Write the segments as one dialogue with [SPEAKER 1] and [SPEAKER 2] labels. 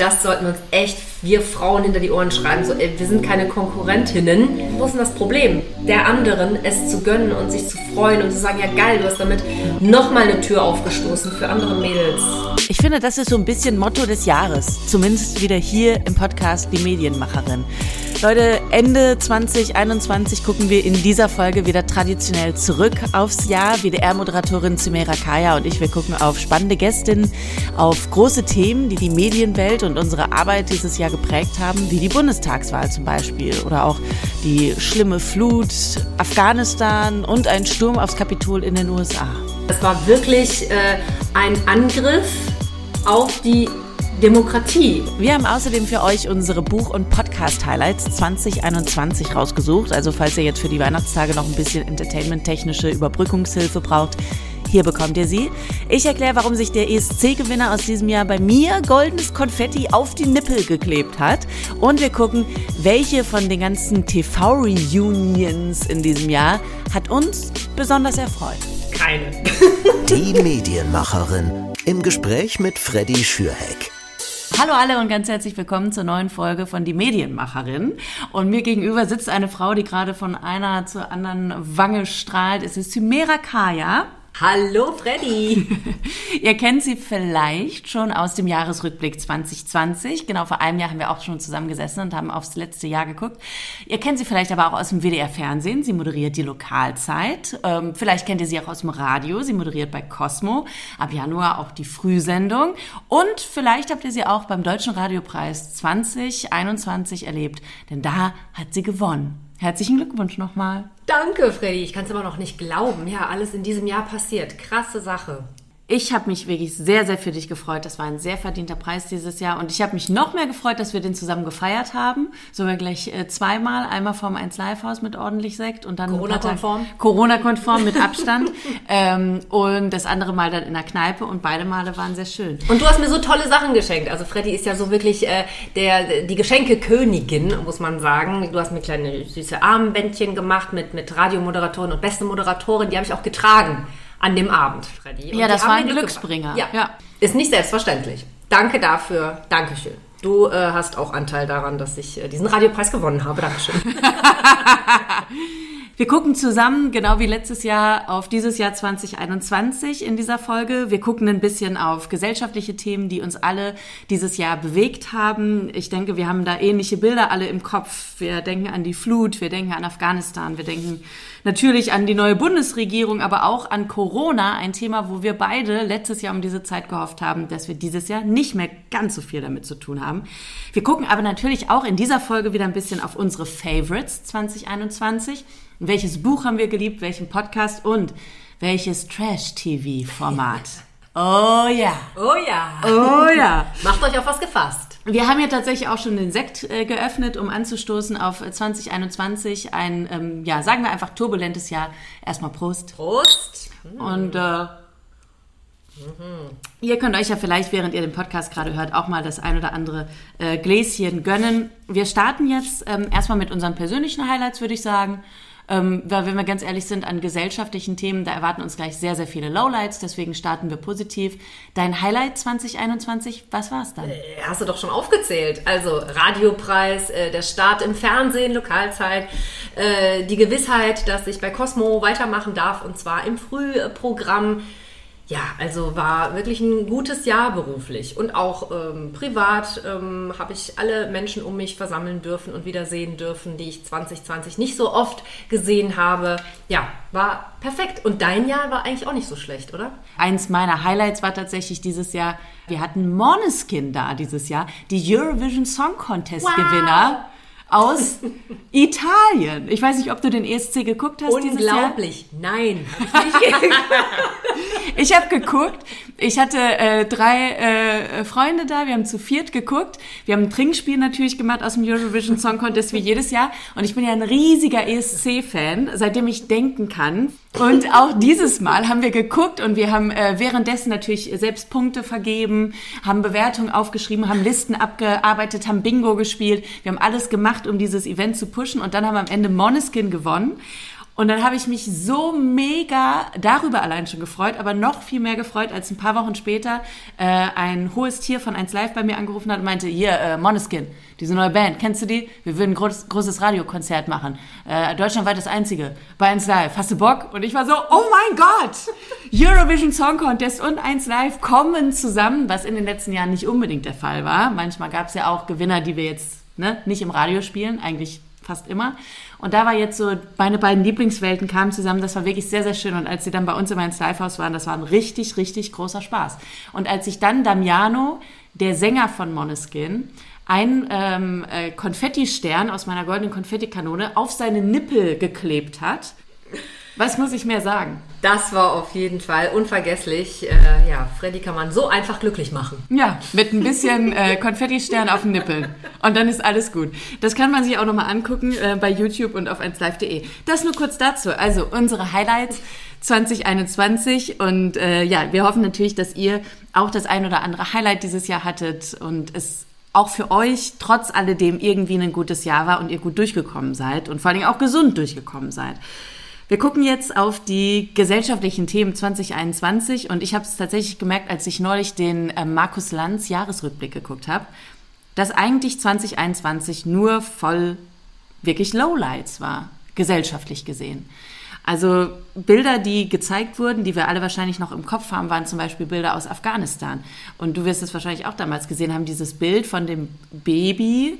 [SPEAKER 1] das sollten wir uns echt, wir Frauen hinter die Ohren schreiben. So, ey, wir sind keine Konkurrentinnen. Wo ist denn das Problem? Der anderen es zu gönnen und sich zu freuen und zu sagen, ja geil, du hast damit nochmal eine Tür aufgestoßen für andere Mädels.
[SPEAKER 2] Ich finde, das ist so ein bisschen Motto des Jahres. Zumindest wieder hier im Podcast Die Medienmacherin. Leute, Ende 2021 gucken wir in dieser Folge wieder traditionell zurück aufs Jahr. WDR-Moderatorin Zimera Kaya und ich, wir gucken auf spannende Gästinnen, auf große Themen, die die Medienwelt und unsere Arbeit dieses Jahr geprägt haben, wie die Bundestagswahl zum Beispiel oder auch die schlimme Flut, Afghanistan und ein Sturm aufs Kapitol in den USA.
[SPEAKER 1] Es war wirklich äh, ein Angriff auf die Demokratie.
[SPEAKER 2] Wir haben außerdem für euch unsere Buch- und Podcast-Highlights 2021 rausgesucht. Also falls ihr jetzt für die Weihnachtstage noch ein bisschen entertainment-technische Überbrückungshilfe braucht, hier bekommt ihr sie. Ich erkläre, warum sich der ESC-Gewinner aus diesem Jahr bei mir goldenes Konfetti auf die Nippel geklebt hat. Und wir gucken, welche von den ganzen TV-Reunions in diesem Jahr hat uns besonders erfreut.
[SPEAKER 1] Keine.
[SPEAKER 3] Die Medienmacherin im Gespräch mit Freddy Schürheck.
[SPEAKER 2] Hallo alle und ganz herzlich willkommen zur neuen Folge von Die Medienmacherin. Und mir gegenüber sitzt eine Frau, die gerade von einer zur anderen Wange strahlt. Es ist Chimera Kaya.
[SPEAKER 1] Hallo Freddy.
[SPEAKER 2] Ihr kennt sie vielleicht schon aus dem Jahresrückblick 2020. Genau vor einem Jahr haben wir auch schon zusammengesessen und haben aufs letzte Jahr geguckt. Ihr kennt sie vielleicht aber auch aus dem WDR-Fernsehen. Sie moderiert die Lokalzeit. Ähm, vielleicht kennt ihr sie auch aus dem Radio. Sie moderiert bei Cosmo. Ab Januar auch die Frühsendung. Und vielleicht habt ihr sie auch beim Deutschen Radiopreis 2021 erlebt, denn da hat sie gewonnen. Herzlichen Glückwunsch nochmal.
[SPEAKER 1] Danke, Freddy. Ich kann es aber noch nicht glauben. Ja, alles in diesem Jahr passiert. Krasse Sache.
[SPEAKER 2] Ich habe mich wirklich sehr, sehr für dich gefreut. Das war ein sehr verdienter Preis dieses Jahr. Und ich habe mich noch mehr gefreut, dass wir den zusammen gefeiert haben. Sogar gleich äh, zweimal. Einmal vorm 1 Live Haus mit ordentlich Sekt und dann
[SPEAKER 1] Corona-konform.
[SPEAKER 2] Corona-konform mit Abstand. ähm, und das andere Mal dann in der Kneipe. Und beide Male waren sehr schön.
[SPEAKER 1] Und du hast mir so tolle Sachen geschenkt. Also Freddy ist ja so wirklich äh, der, die Geschenkekönigin, muss man sagen. Du hast mir kleine süße Armbändchen gemacht mit, mit Radiomoderatorin und beste Moderatorin. Die habe ich auch getragen an dem Abend, Freddy. Und
[SPEAKER 2] ja, das war ein Glücksbringer.
[SPEAKER 1] gebracht. Ja. Ist nicht selbstverständlich. Danke dafür. Dankeschön. Du äh, hast auch Anteil daran, dass ich äh, diesen Radiopreis gewonnen habe. Dankeschön.
[SPEAKER 2] Wir gucken zusammen, genau wie letztes Jahr, auf dieses Jahr 2021 in dieser Folge. Wir gucken ein bisschen auf gesellschaftliche Themen, die uns alle dieses Jahr bewegt haben. Ich denke, wir haben da ähnliche Bilder alle im Kopf. Wir denken an die Flut, wir denken an Afghanistan, wir denken natürlich an die neue Bundesregierung, aber auch an Corona, ein Thema, wo wir beide letztes Jahr um diese Zeit gehofft haben, dass wir dieses Jahr nicht mehr ganz so viel damit zu tun haben. Wir gucken aber natürlich auch in dieser Folge wieder ein bisschen auf unsere Favorites 2021. Welches Buch haben wir geliebt, welchen Podcast und welches Trash-TV-Format? Oh ja.
[SPEAKER 1] Oh ja.
[SPEAKER 2] Oh ja.
[SPEAKER 1] Macht euch auf was gefasst.
[SPEAKER 2] Wir haben ja tatsächlich auch schon den Sekt äh, geöffnet, um anzustoßen auf 2021. Ein, ähm, ja, sagen wir einfach turbulentes Jahr. Erstmal Prost.
[SPEAKER 1] Prost.
[SPEAKER 2] Und äh, ihr könnt euch ja vielleicht, während ihr den Podcast gerade hört, auch mal das ein oder andere äh, Gläschen gönnen. Wir starten jetzt ähm, erstmal mit unseren persönlichen Highlights, würde ich sagen. Ähm, weil, wenn wir ganz ehrlich sind, an gesellschaftlichen Themen, da erwarten uns gleich sehr, sehr viele Lowlights. Deswegen starten wir positiv. Dein Highlight 2021, was war es dann?
[SPEAKER 1] Äh, Hast du doch schon aufgezählt. Also Radiopreis, äh, der Start im Fernsehen, Lokalzeit, äh, die Gewissheit, dass ich bei Cosmo weitermachen darf und zwar im Frühprogramm. Ja, also war wirklich ein gutes Jahr beruflich und auch ähm, privat ähm, habe ich alle Menschen um mich versammeln dürfen und wiedersehen dürfen, die ich 2020 nicht so oft gesehen habe. Ja, war perfekt. Und dein Jahr war eigentlich auch nicht so schlecht, oder?
[SPEAKER 2] Eins meiner Highlights war tatsächlich dieses Jahr, wir hatten Måneskin da dieses Jahr, die Eurovision Song Contest Gewinner aus Italien. Ich weiß nicht, ob du den ESC geguckt hast dieses Jahr.
[SPEAKER 1] Unglaublich. Nein. ich.
[SPEAKER 2] Ich habe geguckt. Ich hatte äh, drei äh, Freunde da. Wir haben zu viert geguckt. Wir haben ein Trinkspiel natürlich gemacht aus dem Eurovision Song Contest wie jedes Jahr. Und ich bin ja ein riesiger ESC-Fan, seitdem ich denken kann. Und auch dieses Mal haben wir geguckt und wir haben äh, währenddessen natürlich selbst Punkte vergeben, haben Bewertungen aufgeschrieben, haben Listen abgearbeitet, haben Bingo gespielt. Wir haben alles gemacht, um dieses Event zu pushen. Und dann haben wir am Ende Måneskin gewonnen. Und dann habe ich mich so mega darüber allein schon gefreut, aber noch viel mehr gefreut, als ein paar Wochen später äh, ein hohes Tier von 1 Live bei mir angerufen hat und meinte, hier, äh, Moneskin, diese neue Band, kennst du die? Wir würden ein groß, großes Radiokonzert machen. Äh, deutschlandweit das einzige. Bei 1 Live. Hast du Bock? Und ich war so, oh mein Gott! Eurovision Song Contest und 1 Live kommen zusammen, was in den letzten Jahren nicht unbedingt der Fall war. Manchmal gab es ja auch Gewinner, die wir jetzt ne, nicht im Radio spielen, eigentlich fast immer. Und da war jetzt so, meine beiden Lieblingswelten kamen zusammen. Das war wirklich sehr, sehr schön. Und als sie dann bei uns immer ins Livehaus waren, das war ein richtig, richtig großer Spaß. Und als sich dann Damiano, der Sänger von Moneskin, ein ähm, äh, Konfetti-Stern aus meiner goldenen Konfettikanone auf seine Nippel geklebt hat, was muss ich mehr sagen?
[SPEAKER 1] Das war auf jeden Fall unvergesslich. Äh, ja, Freddy kann man so einfach glücklich machen.
[SPEAKER 2] Ja, mit ein bisschen äh, Konfetti-Stern auf den Nippeln. Und dann ist alles gut. Das kann man sich auch nochmal angucken äh, bei YouTube und auf 1live.de. Das nur kurz dazu. Also unsere Highlights 2021. Und äh, ja, wir hoffen natürlich, dass ihr auch das ein oder andere Highlight dieses Jahr hattet und es auch für euch trotz alledem irgendwie ein gutes Jahr war und ihr gut durchgekommen seid und vor allem auch gesund durchgekommen seid. Wir gucken jetzt auf die gesellschaftlichen Themen 2021 und ich habe es tatsächlich gemerkt, als ich neulich den äh, Markus Lanz Jahresrückblick geguckt habe, dass eigentlich 2021 nur voll wirklich Lowlights war, gesellschaftlich gesehen. Also Bilder, die gezeigt wurden, die wir alle wahrscheinlich noch im Kopf haben, waren zum Beispiel Bilder aus Afghanistan. Und du wirst es wahrscheinlich auch damals gesehen haben, dieses Bild von dem Baby,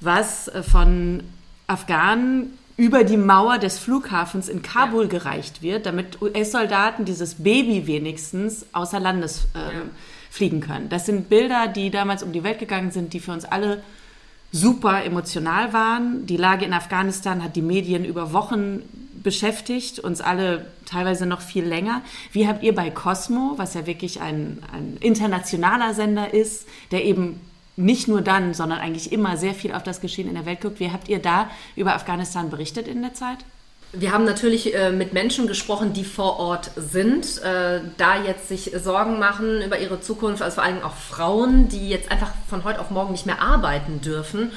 [SPEAKER 2] was äh, von Afghanen über die Mauer des Flughafens in Kabul ja. gereicht wird, damit US-Soldaten dieses Baby wenigstens außer Landes ähm, ja. fliegen können. Das sind Bilder, die damals um die Welt gegangen sind, die für uns alle super emotional waren. Die Lage in Afghanistan hat die Medien über Wochen beschäftigt, uns alle teilweise noch viel länger. Wie habt ihr bei Cosmo, was ja wirklich ein, ein internationaler Sender ist, der eben nicht nur dann, sondern eigentlich immer sehr viel auf das Geschehen in der Welt guckt. Wie habt ihr da über Afghanistan berichtet in der Zeit?
[SPEAKER 1] Wir haben natürlich äh, mit Menschen gesprochen, die vor Ort sind, äh, da jetzt sich Sorgen machen über ihre Zukunft, also vor allem auch Frauen, die jetzt einfach von heute auf morgen nicht mehr arbeiten dürfen.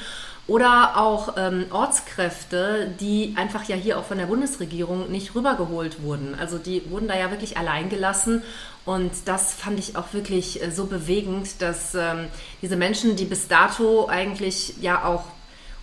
[SPEAKER 1] Oder auch ähm, Ortskräfte, die einfach ja hier auch von der Bundesregierung nicht rübergeholt wurden. Also die wurden da ja wirklich allein gelassen und das fand ich auch wirklich äh, so bewegend, dass ähm, diese Menschen, die bis dato eigentlich ja auch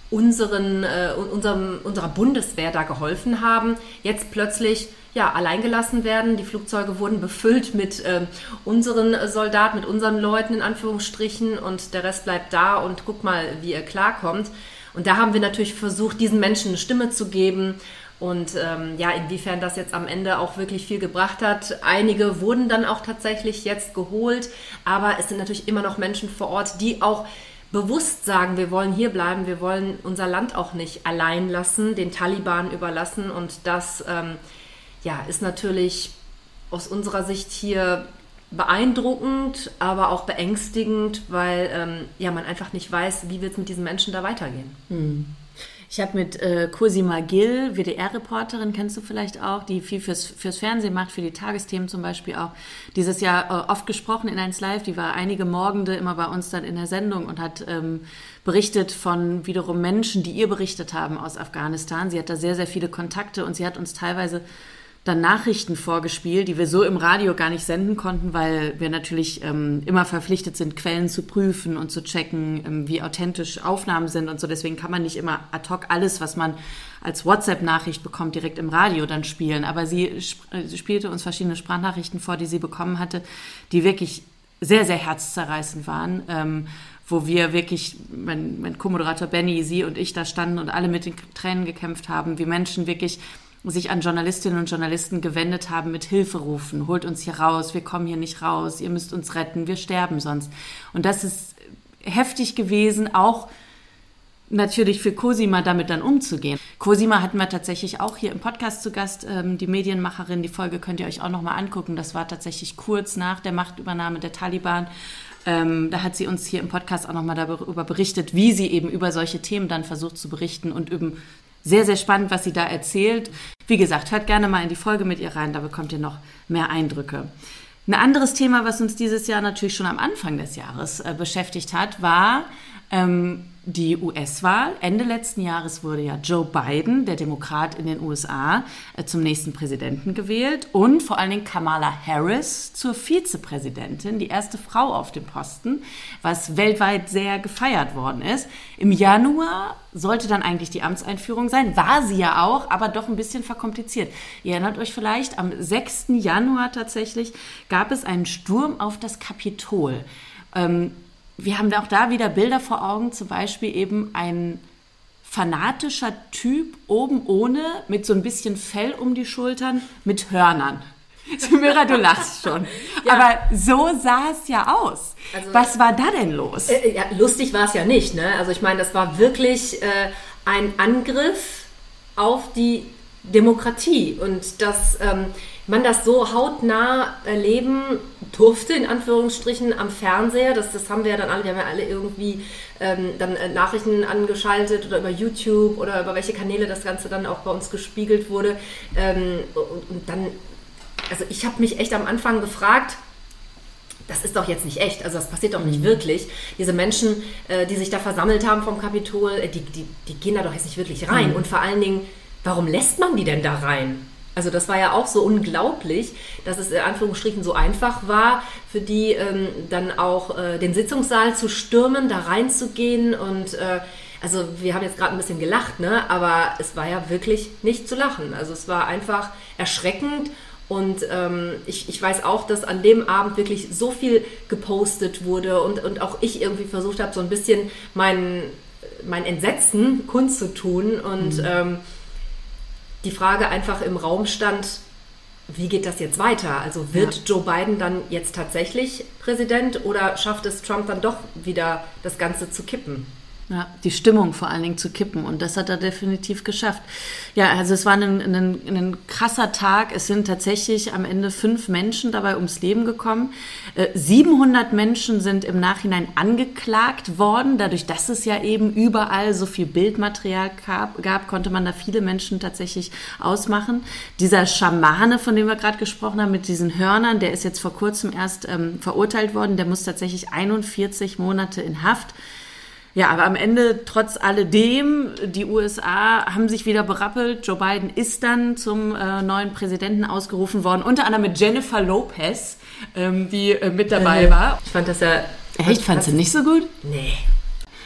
[SPEAKER 1] unseren, äh, unserem, unserer Bundeswehr da geholfen haben, jetzt plötzlich ja, alleingelassen werden. Die Flugzeuge wurden befüllt mit äh, unseren Soldaten, mit unseren Leuten in Anführungsstrichen und der Rest bleibt da und guck mal, wie er klarkommt. Und da haben wir natürlich versucht, diesen Menschen eine Stimme zu geben und ähm, ja, inwiefern das jetzt am Ende auch wirklich viel gebracht hat. Einige wurden dann auch tatsächlich jetzt geholt, aber es sind natürlich immer noch Menschen vor Ort, die auch bewusst sagen, wir wollen hier bleiben, wir wollen unser Land auch nicht allein lassen, den Taliban überlassen. Und das ähm, ja, ist natürlich aus unserer Sicht hier beeindruckend, aber auch beängstigend, weil ähm, ja, man einfach nicht weiß, wie wird es mit diesen Menschen da weitergehen. Hm.
[SPEAKER 2] Ich habe mit äh, Cosima Gill, WDR-Reporterin, kennst du vielleicht auch, die viel fürs, fürs Fernsehen macht, für die Tagesthemen zum Beispiel auch, dieses Jahr äh, oft gesprochen in 1 Live. Die war einige Morgende immer bei uns dann in der Sendung und hat ähm, berichtet von wiederum Menschen, die ihr berichtet haben aus Afghanistan. Sie hat da sehr, sehr viele Kontakte und sie hat uns teilweise dann Nachrichten vorgespielt, die wir so im Radio gar nicht senden konnten, weil wir natürlich ähm, immer verpflichtet sind, Quellen zu prüfen und zu checken, ähm, wie authentisch Aufnahmen sind und so. Deswegen kann man nicht immer ad hoc alles, was man als WhatsApp-Nachricht bekommt, direkt im Radio dann spielen. Aber sie, sp äh, spielte uns verschiedene Sprachnachrichten vor, die sie bekommen hatte, die wirklich sehr, sehr herzzerreißend waren. Ähm, wo wir wirklich, mein, mein Co-Moderator Benny, sie und ich da standen und alle mit den Tränen gekämpft haben, wie Menschen wirklich sich an Journalistinnen und Journalisten gewendet haben mit Hilferufen, holt uns hier raus, wir kommen hier nicht raus, ihr müsst uns retten, wir sterben sonst. Und das ist heftig gewesen, auch natürlich für Cosima damit dann umzugehen. Cosima hatten wir tatsächlich auch hier im Podcast zu Gast, ähm, die Medienmacherin, die Folge könnt ihr euch auch nochmal angucken. Das war tatsächlich kurz nach der Machtübernahme der Taliban. Ähm, da hat sie uns hier im Podcast auch nochmal darüber berichtet, wie sie eben über solche Themen dann versucht zu berichten und eben sehr, sehr spannend, was sie da erzählt. Wie gesagt, hört gerne mal in die Folge mit ihr rein, da bekommt ihr noch mehr Eindrücke. Ein anderes Thema, was uns dieses Jahr natürlich schon am Anfang des Jahres äh, beschäftigt hat, war Ähm, die US-Wahl. Ende letzten Jahres wurde ja Joe Biden, der Demokrat in den USA, äh, zum nächsten Präsidenten gewählt und vor allen Dingen Kamala Harris zur Vizepräsidentin, die erste Frau auf dem Posten, was weltweit sehr gefeiert worden ist. Im Januar sollte dann eigentlich die Amtseinführung sein, war sie ja auch, aber doch ein bisschen verkompliziert. Ihr erinnert euch vielleicht, am 6. Januar tatsächlich gab es einen Sturm auf das Kapitol. Ähm, wir haben auch da wieder Bilder vor Augen, zum Beispiel eben ein fanatischer Typ oben ohne, mit so ein bisschen Fell um die Schultern, mit Hörnern. Samira, du lachst schon. Ja. Aber so sah es ja aus. Also, Was war da denn los?
[SPEAKER 1] Äh, ja, lustig war es ja nicht. Ne? Also ich meine, das war wirklich äh, ein Angriff auf die Demokratie. Und dass ähm, man das so hautnah erleben durfte, in Anführungsstrichen, am Fernseher. Das, das haben wir ja dann alle, wir haben ja alle irgendwie ähm, dann äh, Nachrichten angeschaltet oder über YouTube oder über welche Kanäle das Ganze dann auch bei uns gespiegelt wurde. Ähm, und, und dann, also ich habe mich echt am Anfang gefragt, das ist doch jetzt nicht echt, also das passiert doch nicht mhm. wirklich. Diese Menschen, äh, die sich da versammelt haben vom Kapitol, äh, die, die, die gehen da doch jetzt nicht wirklich rein. Mhm. Und vor allen Dingen, warum lässt man die denn da rein? Also das war ja auch so unglaublich, dass es in Anführungsstrichen so einfach war, für die ähm, dann auch äh, den Sitzungssaal zu stürmen, da reinzugehen und äh, also wir haben jetzt gerade ein bisschen gelacht, ne? aber es war ja wirklich nicht zu lachen. Also es war einfach erschreckend und ähm, ich, ich weiß auch, dass an dem Abend wirklich so viel gepostet wurde und, und auch ich irgendwie versucht habe, so ein bisschen mein, mein Entsetzen kundzutun und mhm. ähm, die Frage einfach im Raum stand, wie geht das jetzt weiter? Also wird ja. Joe Biden dann jetzt tatsächlich Präsident oder schafft es Trump dann doch wieder das Ganze zu kippen?
[SPEAKER 2] Ja, die Stimmung vor allen Dingen zu kippen. Und das hat er definitiv geschafft. Ja, also es war ein, ein, ein krasser Tag. Es sind tatsächlich am Ende fünf Menschen dabei ums Leben gekommen. 700 äh, Menschen sind im Nachhinein angeklagt worden. Dadurch, dass es ja eben überall so viel Bildmaterial gab, gab konnte man da viele Menschen tatsächlich ausmachen. Dieser Schamane, von dem wir gerade gesprochen haben, mit diesen Hörnern, der ist jetzt vor kurzem erst ähm, verurteilt worden. Der muss tatsächlich 41 Monate in Haft. Ja, aber am Ende, trotz alledem, die USA haben sich wieder berappelt. Joe Biden ist dann zum äh, neuen Präsidenten ausgerufen worden, unter anderem mit Jennifer Lopez, ähm, die äh, mit dabei äh, war.
[SPEAKER 1] Ich fand das ja.
[SPEAKER 2] Echt? Fandst du nicht so gut?
[SPEAKER 1] Nee.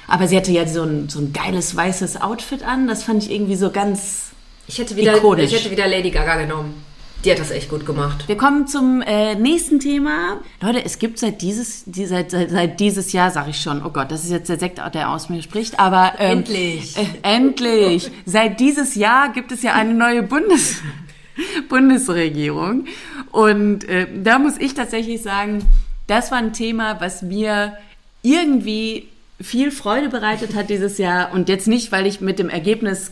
[SPEAKER 2] Aber sie hatte ja so ein, so ein geiles weißes Outfit an. Das fand ich irgendwie so ganz.
[SPEAKER 1] Ich hätte wieder, ikonisch. ich hätte wieder Lady Gaga genommen. Die hat das echt gut gemacht.
[SPEAKER 2] Wir kommen zum äh, nächsten Thema. Leute, es gibt seit dieses, die, seit, seit, seit dieses Jahr, sage ich schon, oh Gott, das ist jetzt der Sekt, der aus mir spricht, aber
[SPEAKER 1] ähm, endlich.
[SPEAKER 2] Äh, endlich. seit dieses Jahr gibt es ja eine neue Bundes Bundesregierung. Und äh, da muss ich tatsächlich sagen, das war ein Thema, was mir irgendwie viel Freude bereitet hat dieses Jahr und jetzt nicht, weil ich mit dem Ergebnis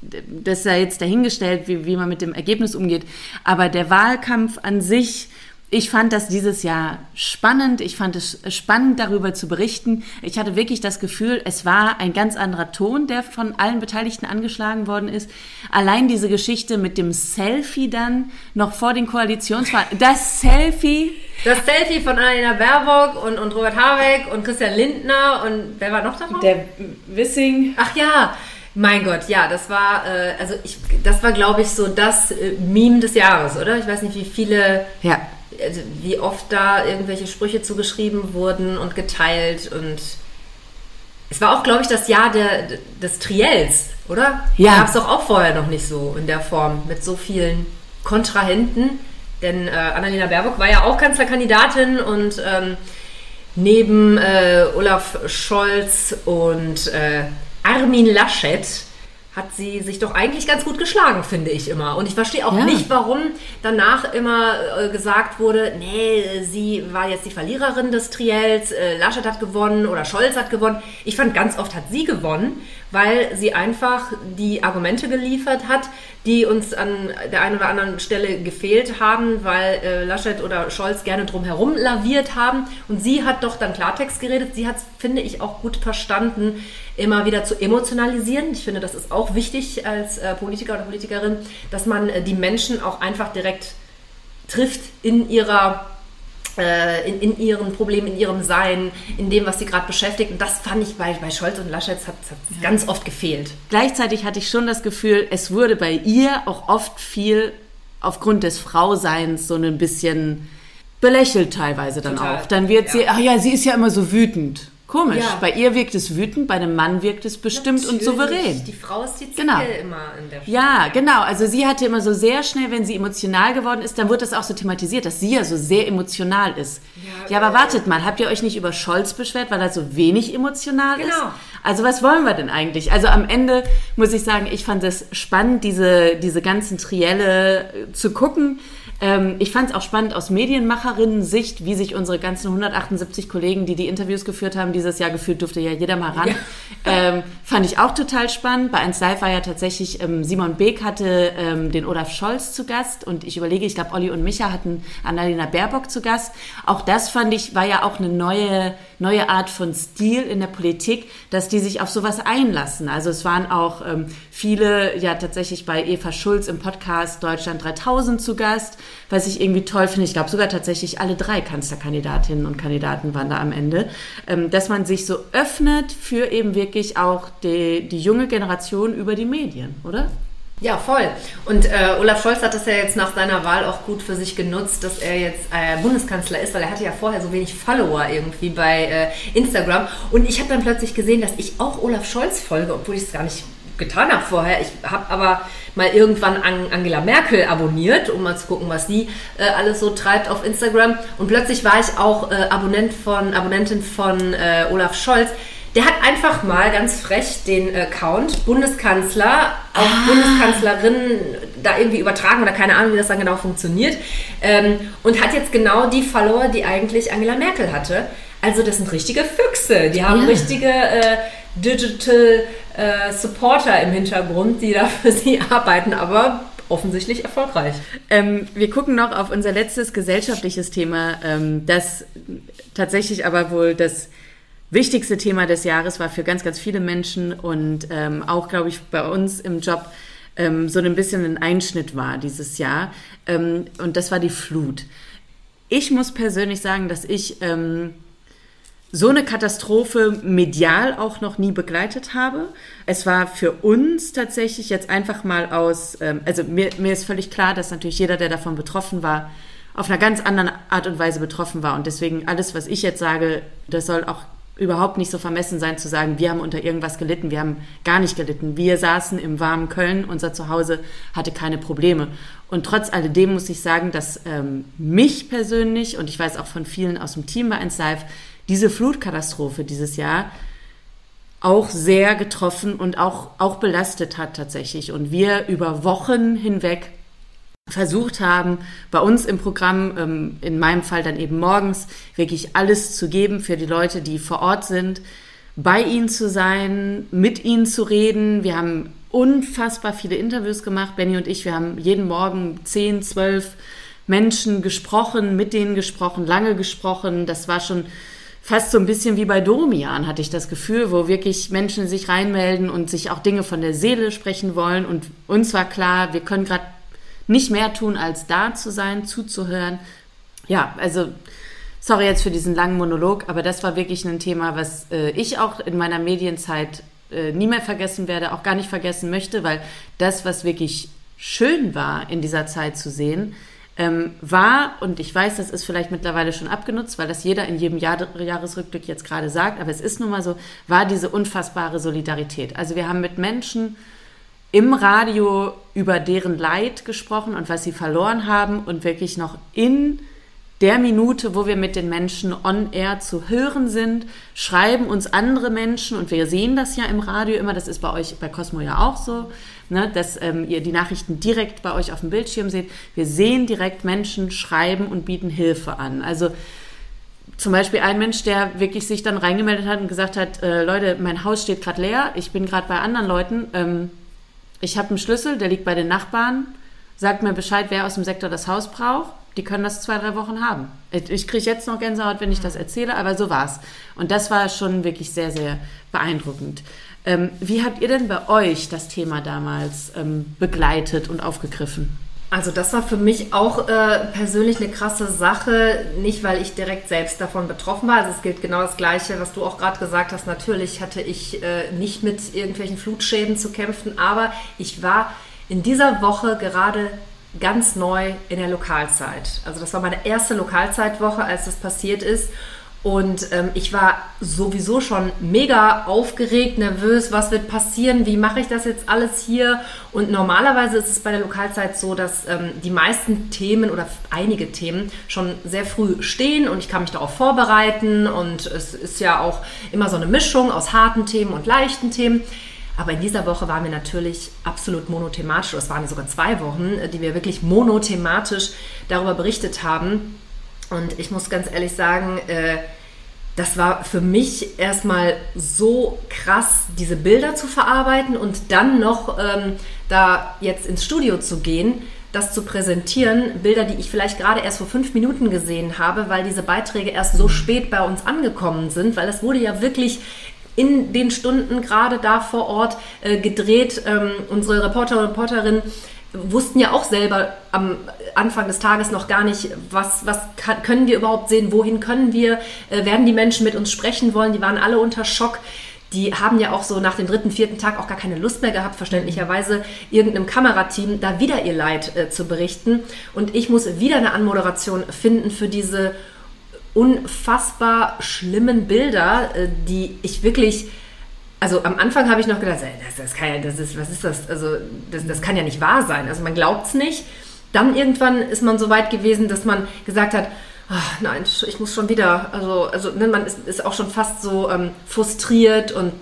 [SPEAKER 2] das ist ja jetzt dahingestellt, wie, wie man mit dem Ergebnis umgeht. Aber der Wahlkampf an sich, ich fand das dieses Jahr spannend. Ich fand es spannend, darüber zu berichten. Ich hatte wirklich das Gefühl, es war ein ganz anderer Ton, der von allen Beteiligten angeschlagen worden ist. Allein diese Geschichte mit dem Selfie dann noch vor den Koalitionswahlen. Das Selfie.
[SPEAKER 1] Das Selfie von Annalena Baerbock und, und Robert Habeck und Christian Lindner und wer war noch
[SPEAKER 2] dabei? Der Wissing.
[SPEAKER 1] Ach ja, mein Gott, ja, das war, äh, also ich, das war, glaube ich, so das äh, Meme des Jahres, oder? Ich weiß nicht, wie viele,
[SPEAKER 2] ja.
[SPEAKER 1] also wie oft da irgendwelche Sprüche zugeschrieben wurden und geteilt und es war auch, glaube ich, das Jahr der, des Triels, oder?
[SPEAKER 2] Ja.
[SPEAKER 1] Gab es doch auch vorher noch nicht so in der Form mit so vielen Kontrahenten. Denn äh, Annalena Baerbock war ja auch Kanzlerkandidatin und ähm, neben äh, Olaf Scholz und äh, Armin Laschet hat sie sich doch eigentlich ganz gut geschlagen, finde ich immer. Und ich verstehe auch ja. nicht, warum danach immer äh, gesagt wurde, nee, sie war jetzt die Verliererin des Triels, äh, Laschet hat gewonnen oder Scholz hat gewonnen. Ich fand, ganz oft hat sie gewonnen, weil sie einfach die Argumente geliefert hat, die uns an der einen oder anderen Stelle gefehlt haben, weil äh, Laschet oder Scholz gerne drumherum laviert haben. Und sie hat doch dann Klartext geredet. Sie hat es, finde ich, auch gut verstanden, immer wieder zu emotionalisieren. Ich finde, das ist auch wichtig als äh, Politiker oder Politikerin, dass man äh, die Menschen auch einfach direkt trifft in ihrer in, in, ihren Problemen, in ihrem Sein, in dem, was sie gerade beschäftigt. Und das fand ich bei, bei Scholz und Laschet hat, hat ja. ganz oft gefehlt.
[SPEAKER 2] Gleichzeitig hatte ich schon das Gefühl, es wurde bei ihr auch oft viel aufgrund des Frauseins so ein bisschen belächelt teilweise dann Total. auch. Dann wird ja. sie, ach ja, sie ist ja immer so wütend. Komisch. Ja. Bei ihr wirkt es wütend, bei einem Mann wirkt es bestimmt Natürlich. und souverän.
[SPEAKER 1] Die Frau ist die Zicke
[SPEAKER 2] genau.
[SPEAKER 1] immer in der
[SPEAKER 2] Stadt. Ja, genau. Also sie hatte immer so sehr schnell, wenn sie emotional geworden ist, dann wird das auch so thematisiert, dass sie ja so sehr emotional ist. Ja, ja aber äh, wartet mal, habt ihr euch nicht über Scholz beschwert, weil er so wenig emotional genau. ist? Also was wollen wir denn eigentlich? Also am Ende muss ich sagen, ich fand es spannend, diese, diese ganzen Trielle äh, zu gucken ähm, ich fand es auch spannend aus Medienmacherinnen-Sicht, wie sich unsere ganzen 178 Kollegen, die die Interviews geführt haben, dieses Jahr gefühlt durfte ja jeder mal ran. Ja. Ähm, fand ich auch total spannend. Bei 1 Live war ja tatsächlich, ähm, Simon Beek hatte ähm, den Olaf Scholz zu Gast und ich überlege, ich glaube, Olli und Micha hatten Annalena Baerbock zu Gast. Auch das fand ich, war ja auch eine neue, neue Art von Stil in der Politik, dass die sich auf sowas einlassen. Also es waren auch ähm, viele ja tatsächlich bei Eva Schulz im Podcast Deutschland 3000 zu Gast was ich irgendwie toll finde. Ich glaube sogar tatsächlich alle drei Kanzlerkandidatinnen und Kandidaten waren da am Ende, ähm, dass man sich so öffnet für eben wirklich auch die, die junge Generation über die Medien, oder?
[SPEAKER 1] Ja, voll. Und äh, Olaf Scholz hat das ja jetzt nach seiner Wahl auch gut für sich genutzt, dass er jetzt äh, Bundeskanzler ist, weil er hatte ja vorher so wenig Follower irgendwie bei äh, Instagram. Und ich habe dann plötzlich gesehen, dass ich auch Olaf Scholz folge, obwohl ich es gar nicht getan habe vorher. Ich habe aber mal irgendwann Angela Merkel abonniert, um mal zu gucken, was sie äh, alles so treibt auf Instagram. Und plötzlich war ich auch äh, Abonnent von, Abonnentin von äh, Olaf Scholz. Der hat einfach mal ganz frech den Account Bundeskanzler auf ah. Bundeskanzlerin da irgendwie übertragen oder keine Ahnung, wie das dann genau funktioniert. Ähm, und hat jetzt genau die Follower, die eigentlich Angela Merkel hatte. Also das sind richtige Füchse. Die haben ja. richtige äh, Digital äh, Supporter im Hintergrund, die da für sie arbeiten, aber offensichtlich erfolgreich.
[SPEAKER 2] Ähm, wir gucken noch auf unser letztes gesellschaftliches Thema, ähm, das tatsächlich aber wohl das wichtigste Thema des Jahres war für ganz, ganz viele Menschen und ähm, auch, glaube ich, bei uns im Job ähm, so ein bisschen ein Einschnitt war dieses Jahr. Ähm, und das war die Flut. Ich muss persönlich sagen, dass ich ähm, so eine Katastrophe medial auch noch nie begleitet habe. Es war für uns tatsächlich jetzt einfach mal aus, ähm, also mir, mir ist völlig klar, dass natürlich jeder, der davon betroffen war, auf einer ganz anderen Art und Weise betroffen war. Und deswegen alles, was ich jetzt sage, das soll auch überhaupt nicht so vermessen sein zu sagen, wir haben unter irgendwas gelitten. Wir haben gar nicht gelitten. Wir saßen im warmen Köln, unser Zuhause hatte keine Probleme. Und trotz alledem muss ich sagen, dass ähm, mich persönlich und ich weiß auch von vielen aus dem Team bei 1 Live diese Flutkatastrophe dieses Jahr auch sehr getroffen und auch, auch belastet hat tatsächlich. Und wir über Wochen hinweg versucht haben, bei uns im Programm, ähm, in meinem Fall dann eben morgens, wirklich alles zu geben für die Leute, die vor Ort sind, bei ihnen zu sein, mit ihnen zu reden. Wir haben unfassbar viele Interviews gemacht, Benny und ich. Wir haben jeden Morgen zehn, zwölf Menschen gesprochen, mit denen gesprochen, lange gesprochen. Das war schon fast so ein bisschen wie bei Domian, hatte ich das Gefühl, wo wirklich Menschen sich reinmelden und sich auch Dinge von der Seele sprechen wollen. Und uns war klar, wir können gerade nicht mehr tun, als da zu sein, zuzuhören. Ja, also sorry jetzt für diesen langen Monolog, aber das war wirklich ein Thema, was äh, ich auch in meiner Medienzeit äh, nie mehr vergessen werde, auch gar nicht vergessen möchte, weil das, was wirklich schön war in dieser Zeit zu sehen, ähm, war, und ich weiß, das ist vielleicht mittlerweile schon abgenutzt, weil das jeder in jedem Jahr, Jahresrückblick jetzt gerade sagt, aber es ist nun mal so, war diese unfassbare Solidarität. Also wir haben mit Menschen im Radio über deren Leid gesprochen und was sie verloren haben und wirklich noch in der Minute, wo wir mit den Menschen on air zu hören sind, schreiben uns andere Menschen und wir sehen das ja im Radio immer, das ist bei euch bei Cosmo ja auch so, ne, dass ähm, ihr die Nachrichten direkt bei euch auf dem Bildschirm seht. Wir sehen direkt Menschen schreiben und bieten Hilfe an. Also zum Beispiel ein Mensch, der wirklich sich dann reingemeldet hat und gesagt hat, äh, Leute, mein Haus steht gerade leer, ich bin gerade bei anderen Leuten, ähm, ich habe einen Schlüssel, der liegt bei den Nachbarn, sagt mir Bescheid, wer aus dem Sektor das Haus braucht. Die können das zwei, drei Wochen haben. Ich kriege jetzt noch Gänsehaut, wenn ich das erzähle, aber so war's. Und das war schon wirklich sehr, sehr beeindruckend. Ähm, wie habt ihr denn bei euch das Thema damals ähm, begleitet und aufgegriffen?
[SPEAKER 1] Also das war für mich auch äh, persönlich eine krasse Sache, nicht weil ich direkt selbst davon betroffen war. Also es gilt genau das Gleiche, was du auch gerade gesagt hast. Natürlich hatte ich äh, nicht mit irgendwelchen Flutschäden zu kämpfen, aber ich war in dieser Woche gerade ganz neu in der Lokalzeit. Also das war meine erste Lokalzeitwoche, als das passiert ist. Und ähm, ich war sowieso schon mega aufgeregt, nervös, was wird passieren, wie mache ich das jetzt alles hier? Und normalerweise ist es bei der Lokalzeit so, dass ähm, die meisten Themen oder einige Themen schon sehr früh stehen und ich kann mich darauf vorbereiten und es ist ja auch immer so eine Mischung aus harten Themen und leichten Themen. Aber in dieser Woche waren wir natürlich absolut monothematisch, es waren sogar zwei Wochen, die wir wirklich monothematisch darüber berichtet haben. Und ich muss ganz ehrlich sagen, äh, das war für mich erstmal so krass, diese Bilder zu verarbeiten und dann noch ähm, da jetzt ins Studio zu gehen, das zu präsentieren. Bilder, die ich vielleicht gerade erst vor fünf Minuten gesehen habe, weil diese Beiträge erst so spät bei uns angekommen sind, weil es wurde ja wirklich in den Stunden gerade da vor Ort äh, gedreht. Ähm, unsere Reporter und Reporterinnen wussten ja auch selber am Anfang des Tages noch gar nicht, was, was kann, können wir überhaupt sehen, wohin können wir, äh, werden die Menschen mit uns sprechen wollen, die waren alle unter Schock. Die haben ja auch so nach dem dritten, vierten Tag auch gar keine Lust mehr gehabt, verständlicherweise irgendeinem Kamerateam da wieder ihr Leid äh, zu berichten. Und ich muss wieder eine Anmoderation finden für diese unfassbar schlimmen Bilder, äh, die ich wirklich also am Anfang habe ich noch gedacht, das, das kann ja, das ist, was ist das? Also das, das kann ja nicht wahr sein. Also man glaubt es nicht. Dann irgendwann ist man so weit gewesen, dass man gesagt hat, ach, nein, ich muss schon wieder, also, also ne, man ist, ist auch schon fast so ähm, frustriert und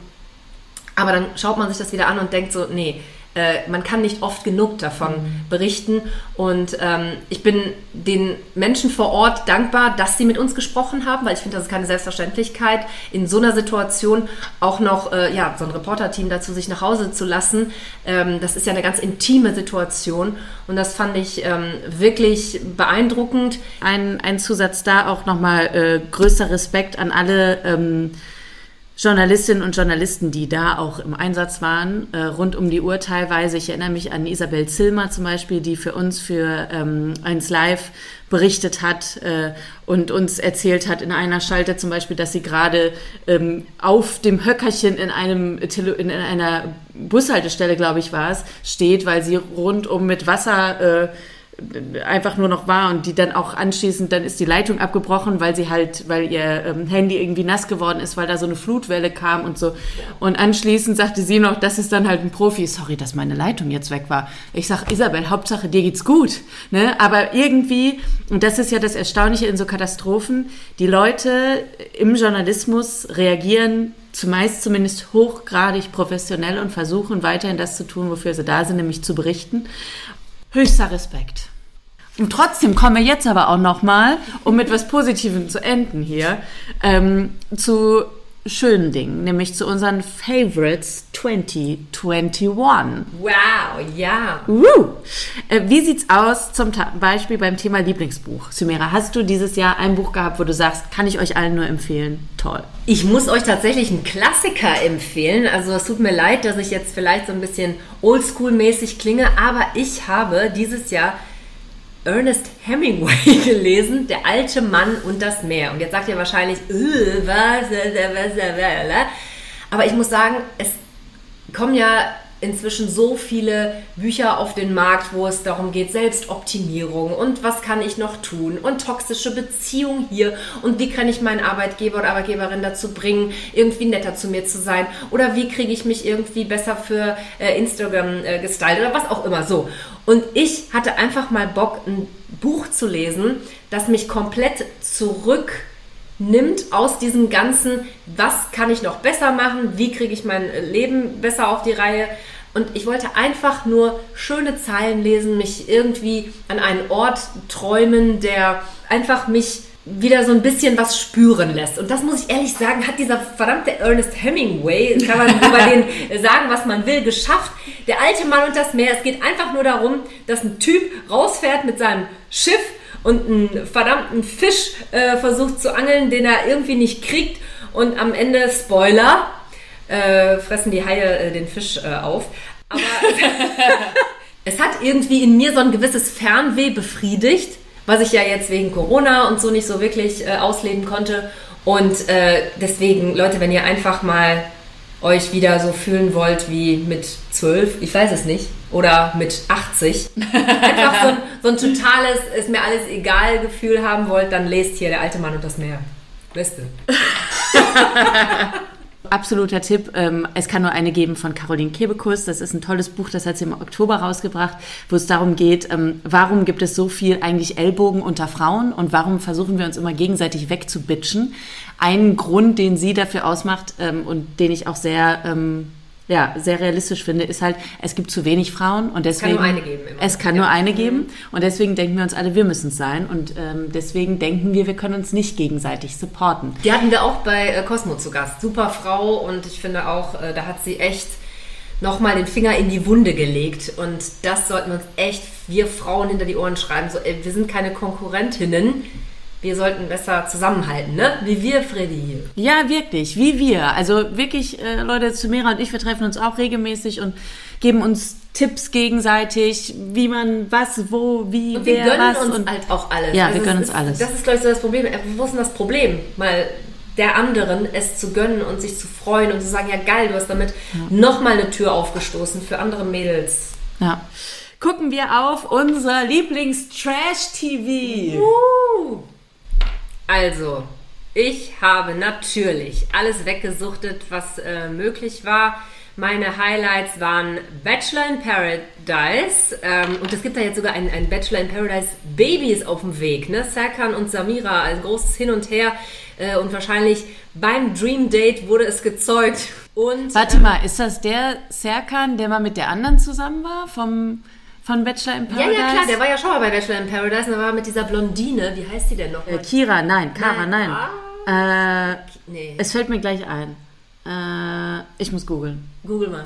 [SPEAKER 1] aber dann schaut man sich das wieder an und denkt so, nee, äh, man kann nicht oft genug davon mhm. berichten. Und ähm, ich bin den Menschen vor Ort dankbar, dass sie mit uns gesprochen haben, weil ich finde, das ist keine Selbstverständlichkeit, in so einer Situation auch noch äh, ja, so ein Reporterteam dazu sich nach Hause zu lassen. Ähm, das ist ja eine ganz intime Situation und das fand ich ähm, wirklich beeindruckend.
[SPEAKER 2] Ein, ein Zusatz da auch nochmal äh, größter Respekt an alle ähm, Journalistinnen und Journalisten, die da auch im Einsatz waren, äh, rund um die Uhr teilweise. Ich erinnere mich an Isabel Zilmer zum Beispiel, die für uns für ähm, 1 Live berichtet hat äh, und uns erzählt hat in einer Schalte zum Beispiel, dass sie gerade ähm, auf dem Höckerchen in einem Tele in einer Bushaltestelle, glaube ich, war es, steht, weil sie rundum mit Wasser äh, einfach nur noch war und die dann auch anschließend, dann ist die Leitung abgebrochen, weil sie halt, weil ihr ähm, Handy irgendwie nass geworden ist, weil da so eine Flutwelle kam und so. Und anschließend sagte sie noch, das ist dann halt ein Profi, sorry, dass meine Leitung jetzt weg war. Ich sag, Isabel, Hauptsache dir geht's gut. Ne? Aber irgendwie, und das ist ja das Erstaunliche in so Katastrophen, die Leute im Journalismus reagieren zumeist zumindest hochgradig professionell und versuchen weiterhin das zu tun, wofür sie da sind, nämlich zu berichten. Höchster Respekt. Und trotzdem kommen wir jetzt aber auch nochmal, um mit was Positivem zu enden hier, ähm, zu schönen Dingen, nämlich zu unseren Favorites 2021.
[SPEAKER 1] Wow, ja.
[SPEAKER 2] Uh. Äh, wie sieht's aus zum Beispiel beim Thema Lieblingsbuch? Sumera, hast du dieses Jahr ein Buch gehabt, wo du sagst, kann ich euch allen nur empfehlen? Toll.
[SPEAKER 1] Ich muss euch tatsächlich einen Klassiker empfehlen. Also es tut mir leid, dass ich jetzt vielleicht so ein bisschen oldschool-mäßig klinge, aber ich habe dieses Jahr Ernest Hemingway gelesen, Der alte Mann und das Meer. Und jetzt sagt ihr wahrscheinlich, äh, was, was, was, aber ich muss sagen, es kommen ja inzwischen so viele Bücher auf den Markt, wo es darum geht, Selbstoptimierung und was kann ich noch tun und toxische Beziehung hier und wie kann ich meinen Arbeitgeber oder Arbeitgeberin dazu bringen, irgendwie netter zu mir zu sein oder wie kriege ich mich irgendwie besser für äh, Instagram äh, gestylt oder was auch immer so. Und ich hatte einfach mal Bock, ein Buch zu lesen, das mich komplett zurück nimmt aus diesem ganzen, was kann ich noch besser machen, wie kriege ich mein Leben besser auf die Reihe. Und ich wollte einfach nur schöne Zeilen lesen, mich irgendwie an einen Ort träumen, der einfach mich wieder so ein bisschen was spüren lässt. Und das muss ich ehrlich sagen, hat dieser verdammte Ernest Hemingway, kann man über den sagen, was man will, geschafft. Der alte Mann und das Meer. Es geht einfach nur darum, dass ein Typ rausfährt mit seinem Schiff und einen verdammten Fisch äh, versucht zu angeln, den er irgendwie nicht kriegt. Und am Ende, Spoiler, äh, fressen die Haie äh, den Fisch äh, auf. Aber es hat irgendwie in mir so ein gewisses Fernweh befriedigt, was ich ja jetzt wegen Corona und so nicht so wirklich äh, ausleben konnte. Und äh, deswegen, Leute, wenn ihr einfach mal euch wieder so fühlen wollt wie mit 12, ich weiß es nicht, oder mit 80, einfach so ein, so ein totales, ist mir alles egal Gefühl haben wollt, dann lest hier Der alte Mann und das Meer. Beste.
[SPEAKER 2] Absoluter Tipp. Ähm, es kann nur eine geben von Caroline Kebekus. Das ist ein tolles Buch, das hat sie im Oktober rausgebracht, wo es darum geht, ähm, warum gibt es so viel eigentlich Ellbogen unter Frauen und warum versuchen wir uns immer gegenseitig wegzubitchen. Ein Grund, den sie dafür ausmacht ähm, und den ich auch sehr ja, sehr realistisch finde, ist halt, es gibt zu wenig Frauen und deswegen. Es kann nur eine geben. Immer. Es kann ja. nur eine geben mhm. und deswegen denken wir uns alle, wir müssen es sein und ähm, deswegen denken wir, wir können uns nicht gegenseitig supporten.
[SPEAKER 1] Die hatten wir auch bei äh, Cosmo zu Gast. Super Frau und ich finde auch, äh, da hat sie echt nochmal den Finger in die Wunde gelegt und das sollten wir uns echt, wir Frauen hinter die Ohren schreiben. So, ey, wir sind keine Konkurrentinnen wir sollten besser zusammenhalten, ne? Wie wir, Freddy.
[SPEAKER 2] Ja, wirklich, wie wir. Also wirklich, äh, Leute, Sumera und ich, wir treffen uns auch regelmäßig und geben uns Tipps gegenseitig, wie man was, wo, wie,
[SPEAKER 1] und wir
[SPEAKER 2] wer,
[SPEAKER 1] gönnen
[SPEAKER 2] was.
[SPEAKER 1] uns
[SPEAKER 2] und
[SPEAKER 1] halt auch alles.
[SPEAKER 2] Ja, also wir gönnen uns
[SPEAKER 1] ist,
[SPEAKER 2] alles.
[SPEAKER 1] Das ist, glaube ich, so das Problem. Äh, wo ist denn das Problem? Mal der anderen es zu gönnen und sich zu freuen und zu sagen, ja geil, du hast damit ja. nochmal eine Tür aufgestoßen für andere Mädels.
[SPEAKER 2] Ja. Gucken wir auf unser Lieblings-Trash-TV. Uh.
[SPEAKER 1] Also, ich habe natürlich alles weggesuchtet, was äh, möglich war. Meine Highlights waren Bachelor in Paradise ähm, und es gibt da jetzt sogar ein, ein Bachelor in Paradise Babys auf dem Weg. Ne? Serkan und Samira, ein großes Hin und Her äh, und wahrscheinlich beim Dream Date wurde es gezeugt. Und,
[SPEAKER 2] Warte ähm, mal, ist das der Serkan, der mal mit der anderen zusammen war? Vom von Bachelor in Paradise?
[SPEAKER 1] Ja, ja, klar, der war ja schon mal bei Bachelor in Paradise und war mit dieser Blondine. Wie heißt die denn noch?
[SPEAKER 2] Äh, Kira, nein, Kara, nein. nein. Äh, nee. Es fällt mir gleich ein. Äh, ich muss googeln.
[SPEAKER 1] Google mal.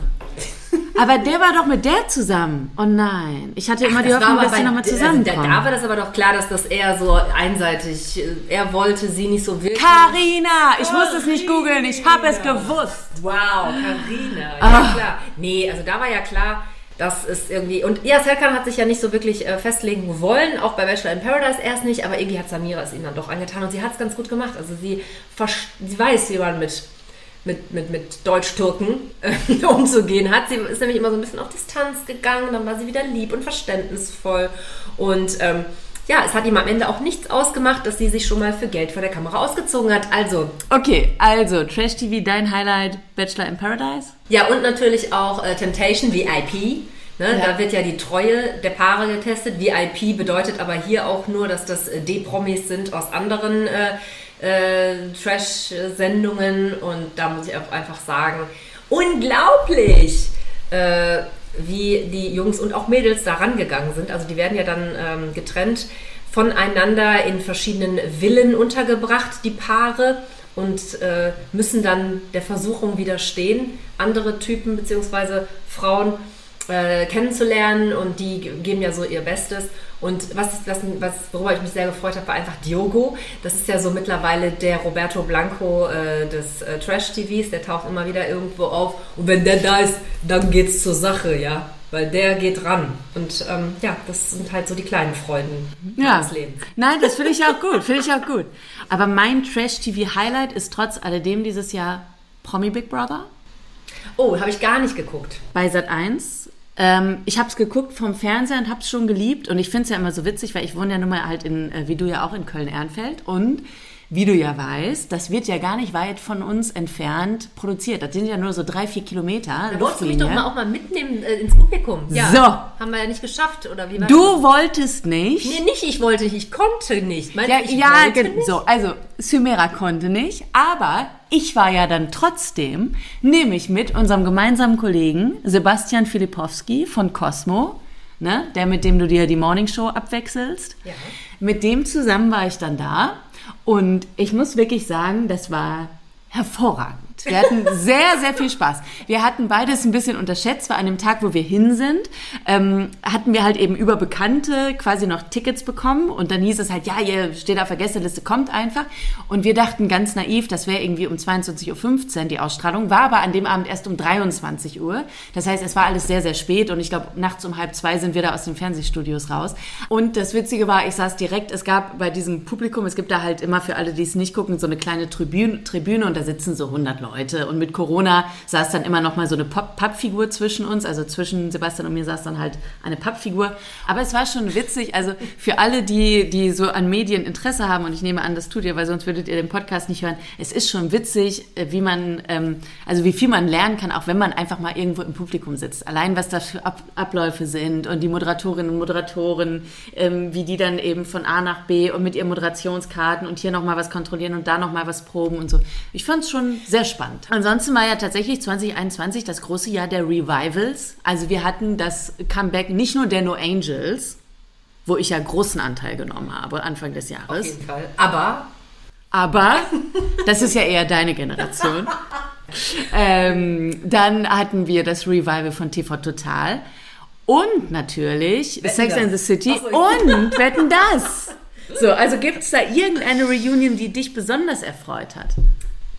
[SPEAKER 2] aber der war doch mit der zusammen. Oh nein. Ich hatte immer Ach, die Hoffnung, dass sie nochmal zusammenkommen.
[SPEAKER 1] Also, da, da war das aber doch klar, dass das eher so einseitig, äh, er wollte sie nicht so wirklich.
[SPEAKER 2] Carina! Ich muss es nicht googeln, ich habe es gewusst.
[SPEAKER 1] Wow, Carina. Ja, ah. klar. Nee, also da war ja klar, das ist irgendwie. Und ja, Serkan hat sich ja nicht so wirklich äh, festlegen wollen, auch bei Bachelor in Paradise erst nicht, aber irgendwie hat Samira es ihm dann doch angetan und sie hat es ganz gut gemacht. Also sie, sie weiß, wie man mit, mit, mit, mit Deutsch-Türken äh, umzugehen hat. Sie ist nämlich immer so ein bisschen auf Distanz gegangen, dann war sie wieder lieb und verständnisvoll. Und ähm, ja, es hat ihm am Ende auch nichts ausgemacht, dass sie sich schon mal für Geld vor der Kamera ausgezogen hat. Also.
[SPEAKER 2] Okay, also Trash TV, dein Highlight, Bachelor in Paradise?
[SPEAKER 1] Ja, und natürlich auch äh, Temptation VIP. Ne? Ja. Da wird ja die Treue der Paare getestet. VIP bedeutet aber hier auch nur, dass das äh, D-Promis sind aus anderen äh, äh, Trash-Sendungen. Und da muss ich auch einfach sagen, unglaublich! Wie die Jungs und auch Mädels da rangegangen sind. Also die werden ja dann ähm, getrennt voneinander in verschiedenen Villen untergebracht, die Paare, und äh, müssen dann der Versuchung widerstehen, andere Typen bzw. Frauen äh, kennenzulernen und die geben ja so ihr Bestes. Und was, was, was, worüber ich mich sehr gefreut habe, war einfach Diogo. Das ist ja so mittlerweile der Roberto Blanco äh, des äh, Trash-TVs. Der taucht immer wieder irgendwo auf. Und wenn der da ist, dann geht's zur Sache, ja. Weil der geht ran. Und ähm, ja, das sind halt so die kleinen Freuden
[SPEAKER 2] ja. des Lebens. Nein, das finde ich auch gut. Finde ich auch gut. Aber mein Trash-TV-Highlight ist trotz alledem dieses Jahr Promi Big Brother.
[SPEAKER 1] Oh, habe ich gar nicht geguckt.
[SPEAKER 2] Bei Sat 1 ähm, ich habe es geguckt vom Fernseher und habe es schon geliebt. Und ich finde es ja immer so witzig, weil ich wohne ja nun mal halt in, äh, wie du ja auch in Köln-Ehrenfeld. Und wie du ja weißt, das wird ja gar nicht weit von uns entfernt produziert. Das sind ja nur so drei, vier Kilometer.
[SPEAKER 1] Da wolltest du mich doch mal auch mal mitnehmen äh, ins Publikum.
[SPEAKER 2] Ja. So.
[SPEAKER 1] Haben wir ja nicht geschafft, oder wie
[SPEAKER 2] war Du das? wolltest nicht.
[SPEAKER 1] Nee, nicht ich wollte nicht, ich konnte nicht.
[SPEAKER 2] Meinst ja,
[SPEAKER 1] ich
[SPEAKER 2] ja, nicht? so. Also, Sumera konnte nicht, aber ich war ja dann trotzdem, nämlich mit unserem gemeinsamen Kollegen Sebastian Filipowski von Cosmo, ne, der mit dem du dir die Morningshow abwechselst. Ja. Mit dem zusammen war ich dann da und ich muss wirklich sagen, das war hervorragend. Wir hatten sehr, sehr viel Spaß. Wir hatten beides ein bisschen unterschätzt, weil an dem Tag, wo wir hin sind, ähm, hatten wir halt eben über Bekannte quasi noch Tickets bekommen und dann hieß es halt, ja, ihr steht auf der Gästeliste, kommt einfach. Und wir dachten ganz naiv, das wäre irgendwie um 22.15 Uhr die Ausstrahlung, war aber an dem Abend erst um 23 Uhr. Das heißt, es war alles sehr, sehr spät und ich glaube, nachts um halb zwei sind wir da aus den Fernsehstudios raus. Und das Witzige war, ich saß direkt, es gab bei diesem Publikum, es gibt da halt immer für alle, die es nicht gucken, so eine kleine Tribüne, Tribüne und da sitzen so 100 Leute. Und mit Corona saß dann immer noch mal so eine Pappfigur zwischen uns, also zwischen Sebastian und mir saß dann halt eine Pappfigur. Aber es war schon witzig, also für alle, die, die so an Medien Interesse haben, und ich nehme an, das tut ihr, weil sonst würdet ihr den Podcast nicht hören, es ist schon witzig, äh, wie man, ähm, also wie viel man lernen kann, auch wenn man einfach mal irgendwo im Publikum sitzt. Allein was da für Ab Abläufe sind und die Moderatorinnen und Moderatoren, ähm, wie die dann eben von A nach B und mit ihren Moderationskarten und hier nochmal was kontrollieren und da nochmal was proben und so. Ich fand es schon sehr spannend. Ansonsten war ja tatsächlich 2021 das große Jahr der Revivals. Also wir hatten das Comeback nicht nur der No Angels, wo ich ja großen Anteil genommen habe Anfang des Jahres.
[SPEAKER 1] Auf jeden Fall. Aber
[SPEAKER 2] aber das ist ja eher deine Generation. ähm, dann hatten wir das Revival von TV Total und natürlich
[SPEAKER 1] Wetten
[SPEAKER 2] Sex
[SPEAKER 1] das.
[SPEAKER 2] and the City
[SPEAKER 1] so,
[SPEAKER 2] und Wetten das. So, also gibt es da irgendeine Reunion, die dich besonders erfreut hat?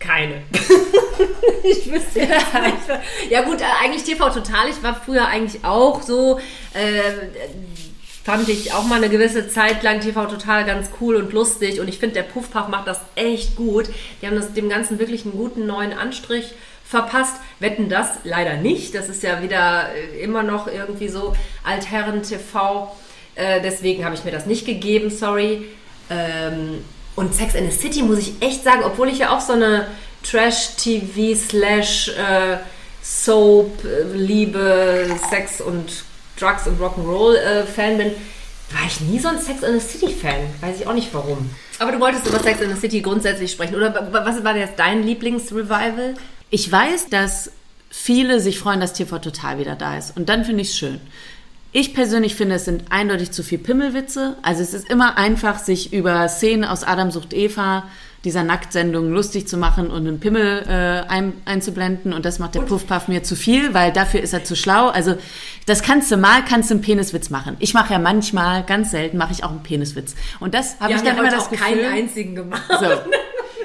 [SPEAKER 1] Keine. ich wüsste jetzt nicht. Ja gut, äh, eigentlich TV Total. Ich war früher eigentlich auch so, äh, fand ich auch mal eine gewisse Zeit lang TV Total ganz cool und lustig. Und ich finde, der Puffpuff macht das echt gut. Die haben das dem Ganzen wirklich einen guten neuen Anstrich verpasst. Wetten das leider nicht. Das ist ja wieder äh, immer noch irgendwie so Altherren-TV. Äh, deswegen habe ich mir das nicht gegeben, sorry. Ähm, und Sex in the City muss ich echt sagen, obwohl ich ja auch so eine Trash-TV slash äh, Soap, äh, Liebe, Sex und Drugs und Rock'n'Roll äh, Fan bin, war ich nie so ein Sex in the City Fan. Weiß ich auch nicht warum. Aber du wolltest über Sex in the City grundsätzlich sprechen. Oder wa- was war jetzt dein Lieblingsrevival?
[SPEAKER 2] Ich weiß, dass viele sich freuen, dass TV Total wieder da ist. Und dann finde ich es schön. Ich persönlich finde, es sind eindeutig zu viel Pimmelwitze. Also es ist immer einfach, sich über Szenen aus Adam sucht Eva, dieser Nacktsendung, lustig zu machen und einen Pimmel äh, ein, einzublenden. Und das macht der Puffpuff mir zu viel, weil dafür ist er zu schlau. Also das kannst du mal, kannst du einen Peniswitz machen. Ich mache ja manchmal, ganz selten, mache ich auch einen Peniswitz. Und das habe ich dann immer das Gefühl...
[SPEAKER 1] keinen einzigen gemacht.
[SPEAKER 2] So.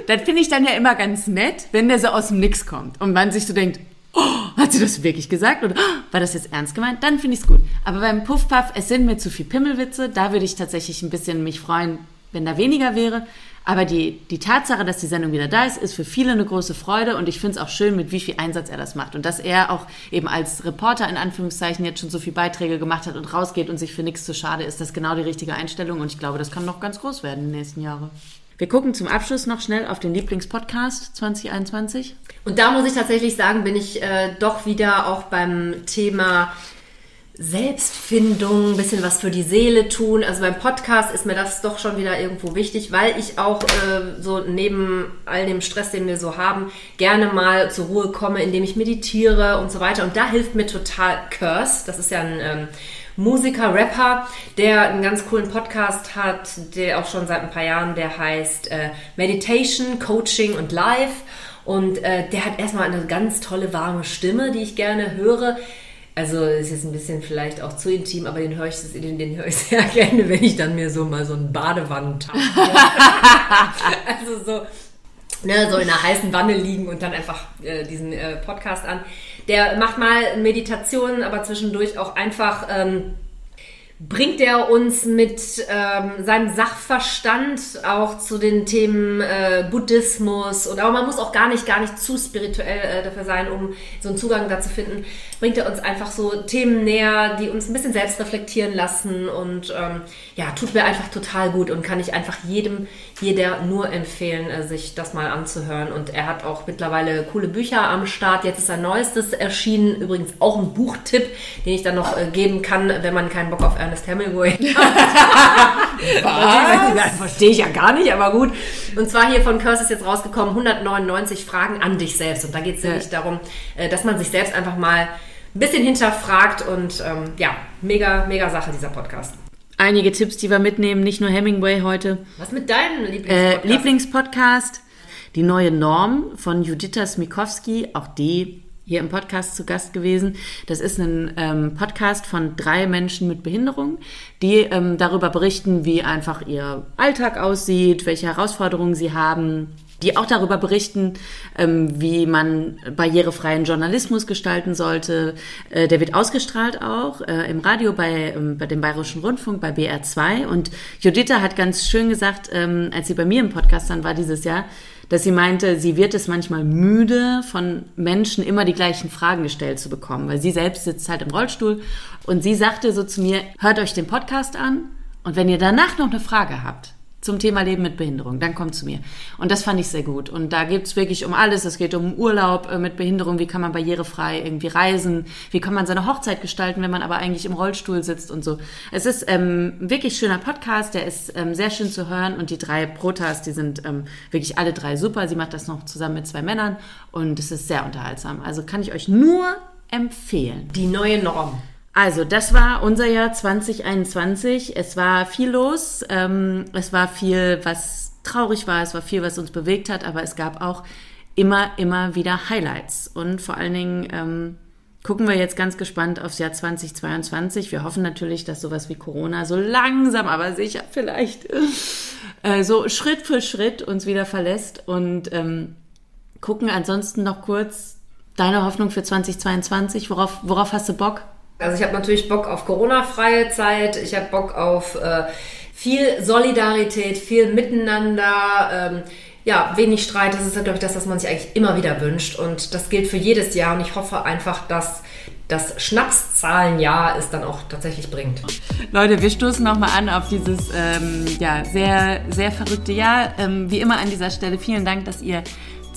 [SPEAKER 2] Das finde ich dann ja immer ganz nett, wenn der so aus dem Nix kommt und man sich so denkt, oh, hat sie das wirklich gesagt oder oh, war das jetzt ernst gemeint? Dann finde ich es gut. Aber beim Puffpuff, es sind mir zu viel Pimmelwitze, da würde ich tatsächlich ein bisschen mich freuen, wenn da weniger wäre. Aber die, die Tatsache, dass die Sendung wieder da ist, ist für viele eine große Freude und ich finde es auch schön, mit wie viel Einsatz er das macht. Und dass er auch eben als Reporter in Anführungszeichen jetzt schon so viele Beiträge gemacht hat und rausgeht und sich für nichts zu schade ist, das ist genau die richtige Einstellung und ich glaube, das kann noch ganz groß werden in den nächsten Jahren. Wir gucken zum Abschluss noch schnell auf den Lieblingspodcast 2021.
[SPEAKER 1] Und da muss ich tatsächlich sagen, bin ich äh, doch wieder auch beim Thema Selbstfindung, ein bisschen was für die Seele tun. Also beim Podcast ist mir das doch schon wieder irgendwo wichtig, weil ich auch äh, so neben all dem Stress, den wir so haben, gerne mal zur Ruhe komme, indem ich meditiere und so weiter. Und da hilft mir total Curse. Das ist ja ein ähm, Musiker, Rapper, der einen ganz coolen Podcast hat, der auch schon seit ein paar Jahren, der heißt äh, Meditation, Coaching und Life. Und äh, der hat erstmal eine ganz tolle, warme Stimme, die ich gerne höre. Also ist jetzt ein bisschen vielleicht auch zu intim, aber den höre ich, den, den höre ich sehr gerne, wenn ich dann mir so mal so einen Badewannentag Also so, ne, so in einer heißen Wanne liegen und dann einfach äh, diesen äh, Podcast an. Der macht mal Meditationen, aber zwischendurch auch einfach ähm, bringt er uns mit ähm, seinem Sachverstand auch zu den Themen äh, Buddhismus und aber man muss auch gar nicht gar nicht zu spirituell äh, dafür sein, um so einen Zugang dazu finden. Bringt er uns einfach so Themen näher, die uns ein bisschen selbst reflektieren lassen und ähm, ja tut mir einfach total gut und kann ich einfach jedem jeder nur empfehlen, äh, sich das mal anzuhören. Und er hat auch mittlerweile coole Bücher am Start. Jetzt ist sein neuestes erschienen, übrigens auch ein Buchtipp, den ich dann noch äh, geben kann, wenn man keinen Bock auf Ernest Hemingway hat. Was? Verstehe ich ja gar nicht, aber gut. Und zwar hier von Curse ist jetzt rausgekommen, 199 Fragen an dich selbst. Und da geht es nämlich darum, äh, dass man sich selbst einfach mal ein bisschen hinterfragt und ähm, ja, mega, mega Sache, dieser Podcast.
[SPEAKER 2] Einige Tipps, die wir mitnehmen, nicht nur Hemingway heute.
[SPEAKER 1] Was mit deinem
[SPEAKER 2] Äh,
[SPEAKER 1] Lieblingspodcast?
[SPEAKER 2] Lieblingspodcast. Die neue Norm von Judita Smikowski, auch die hier im Podcast zu Gast gewesen. Das ist ein ähm, Podcast von drei Menschen mit Behinderung, die ähm, darüber berichten, wie einfach ihr Alltag aussieht, welche Herausforderungen sie haben, die auch darüber berichten, ähm, wie man barrierefreien Journalismus gestalten sollte. Äh, der wird ausgestrahlt auch äh, im Radio bei, ähm, bei dem Bayerischen Rundfunk, bei BR2. Und Juditha hat ganz schön gesagt, ähm, als sie bei mir im Podcast dann war dieses Jahr, dass sie meinte, sie wird es manchmal müde, von Menschen immer die gleichen Fragen gestellt zu bekommen, weil sie selbst sitzt halt im Rollstuhl und sie sagte so zu mir, hört euch den Podcast an und wenn ihr danach noch eine Frage habt, zum Thema Leben mit Behinderung. Dann kommt zu mir. Und das fand ich sehr gut. Und da geht's wirklich um alles. Es geht um Urlaub äh, mit Behinderung. Wie kann man barrierefrei irgendwie reisen? Wie kann man seine Hochzeit gestalten, wenn man aber eigentlich im Rollstuhl sitzt und so. Es ist ähm, wirklich schöner Podcast. Der ist ähm, sehr schön zu hören. Und die drei Protas, die sind ähm, wirklich alle drei super. Sie macht das noch zusammen mit zwei Männern. Und es ist sehr unterhaltsam. Also kann ich euch nur empfehlen.
[SPEAKER 1] Die neue Norm.
[SPEAKER 2] Also, das war unser Jahr 2021. Es war viel los. Ähm, es war viel, was traurig war. Es war viel, was uns bewegt hat. Aber es gab auch immer, immer wieder Highlights. Und vor allen Dingen ähm, gucken wir jetzt ganz gespannt aufs Jahr 2022. Wir hoffen natürlich, dass sowas wie Corona so langsam, aber sicher vielleicht äh, so Schritt für Schritt uns wieder verlässt. Und ähm, gucken ansonsten noch kurz deine Hoffnung für 2022. Worauf, worauf hast du Bock?
[SPEAKER 1] Also ich habe natürlich Bock auf Corona-freie Zeit, ich habe Bock auf äh, viel Solidarität, viel Miteinander, ähm, ja, wenig Streit. Das ist ja, glaube ich, das, was man sich eigentlich immer wieder wünscht. Und das gilt für jedes Jahr. Und ich hoffe einfach, dass das Schnapszahlenjahr es dann auch tatsächlich bringt.
[SPEAKER 2] Leute, wir stoßen nochmal an auf dieses ähm, ja, sehr, sehr verrückte Jahr. Ähm, wie immer an dieser Stelle vielen Dank, dass ihr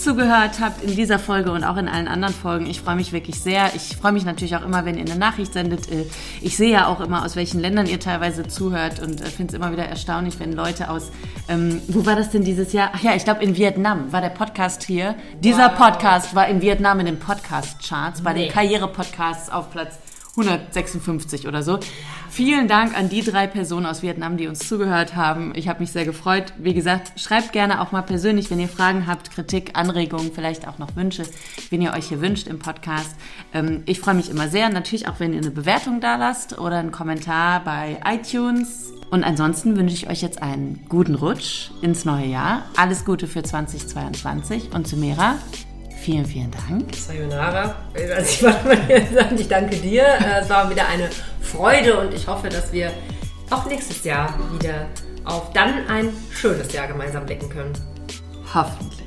[SPEAKER 2] zugehört habt in dieser Folge und auch in allen anderen Folgen. Ich freue mich wirklich sehr. Ich freue mich natürlich auch immer, wenn ihr eine Nachricht sendet. Äh, ich sehe ja auch immer, aus welchen Ländern ihr teilweise zuhört und äh, finde es immer wieder erstaunlich, wenn Leute aus, ähm, wo war das denn dieses Jahr? Ach ja, ich glaube in Vietnam war der Podcast hier. Dieser wow. Podcast war in Vietnam in den Podcast-Charts, bei nee. den Karriere-Podcasts auf Platz 156 oder so. Vielen Dank an die drei Personen aus Vietnam, die uns zugehört haben. Ich habe mich sehr gefreut. Wie gesagt, schreibt gerne auch mal persönlich, wenn ihr Fragen habt, Kritik, Anregungen, vielleicht auch noch Wünsche, wenn ihr euch hier wünscht im Podcast. Ähm, ich freue mich immer sehr. Natürlich auch, wenn ihr eine Bewertung da lasst oder einen Kommentar bei iTunes. Und ansonsten wünsche ich euch jetzt einen guten Rutsch ins neue Jahr. Alles Gute für 2022 und zu Mera. Vielen, vielen Dank.
[SPEAKER 1] Sayonara. Also ich, ich danke dir. Es war wieder eine Freude und ich hoffe, dass wir auch nächstes Jahr wieder auf dann ein schönes Jahr gemeinsam blicken können.
[SPEAKER 2] Hoffentlich.